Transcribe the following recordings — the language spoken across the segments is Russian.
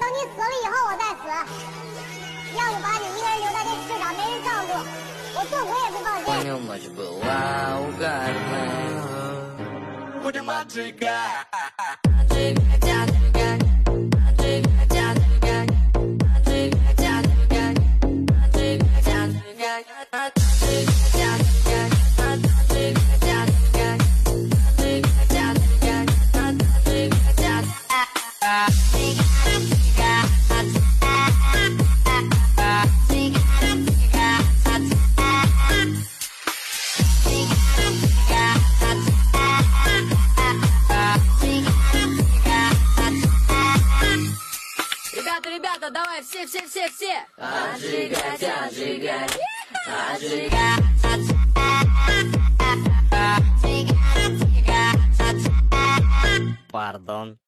等你死了以后我再死。要不把你一个人留在这世上没人照顾我做鬼也不放心。Давай, все, все, все, все! Отжигать, отжигать, отжигать. Пардон.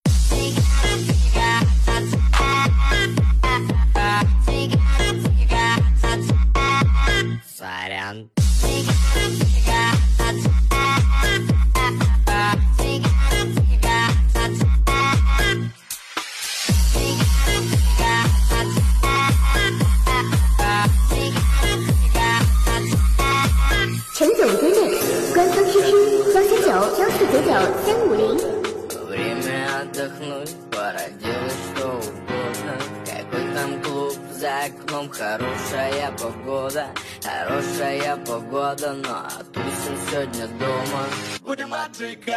Отдохнуть, пора делать что угодно. Какой там клуб, за окном? Хорошая погода Хорошая погода, но тусим сегодня дома. Будем отжигать.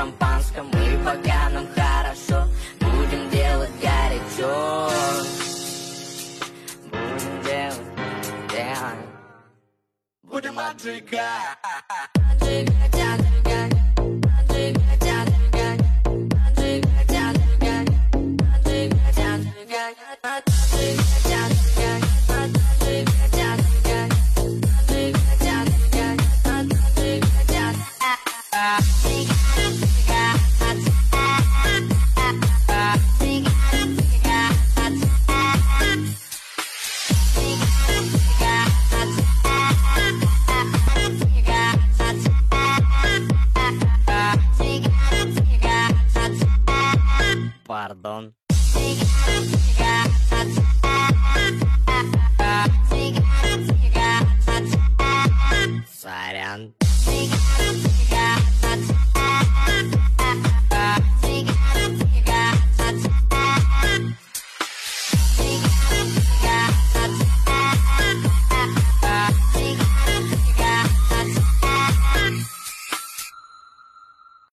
шампанском И пока нам хорошо, будем делать горячо Будем делать, делать Будем отжигать. Пардон. Bone.